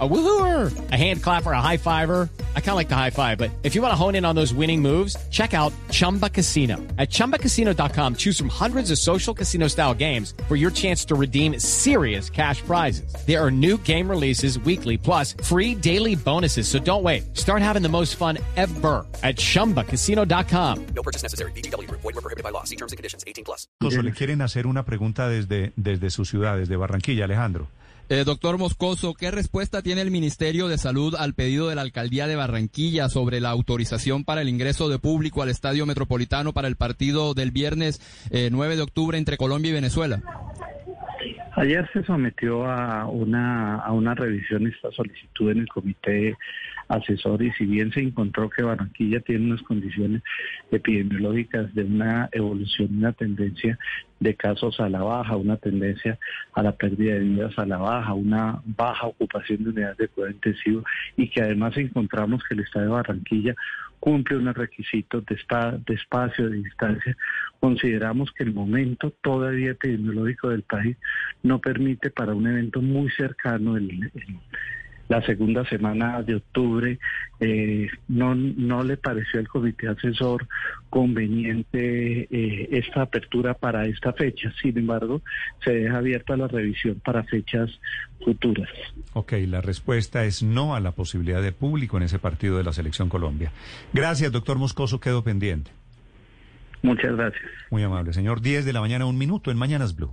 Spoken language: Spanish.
A woohooer, a hand clapper, a high fiver. I kind of like the high five, but if you want to hone in on those winning moves, check out Chumba Casino. At ChumbaCasino.com, choose from hundreds of social casino style games for your chance to redeem serious cash prizes. There are new game releases weekly, plus free daily bonuses. So don't wait. Start having the most fun ever at ChumbaCasino.com. No purchase necessary. BGW. Void were prohibited by law. See terms and conditions. 18 plus. Moscoso, le quieren hacer una pregunta desde, desde su ciudad, desde Barranquilla, Alejandro. Eh, doctor Moscoso, ¿qué respuesta tiene el Ministerio de Salud al pedido de la Alcaldía de Barranquilla sobre la autorización para el ingreso de público al Estadio Metropolitano para el partido del viernes eh, 9 de octubre entre Colombia y Venezuela? Ayer se sometió a una, a una revisión esta solicitud en el comité asesor y si bien se encontró que Barranquilla tiene unas condiciones epidemiológicas de una evolución, una tendencia de casos a la baja, una tendencia a la pérdida de vidas a la baja, una baja ocupación de unidades de cuidado intensivo y que además encontramos que el Estado de Barranquilla cumple unos requisitos de, de espacio, de distancia, consideramos que el momento todavía epidemiológico del país no permite para un evento muy cercano el, el la segunda semana de octubre, eh, no, no le pareció al comité asesor conveniente eh, esta apertura para esta fecha. Sin embargo, se deja abierta la revisión para fechas futuras. Ok, la respuesta es no a la posibilidad de público en ese partido de la Selección Colombia. Gracias, doctor Moscoso, quedo pendiente. Muchas gracias. Muy amable, señor. 10 de la mañana, un minuto en Mañanas Blue.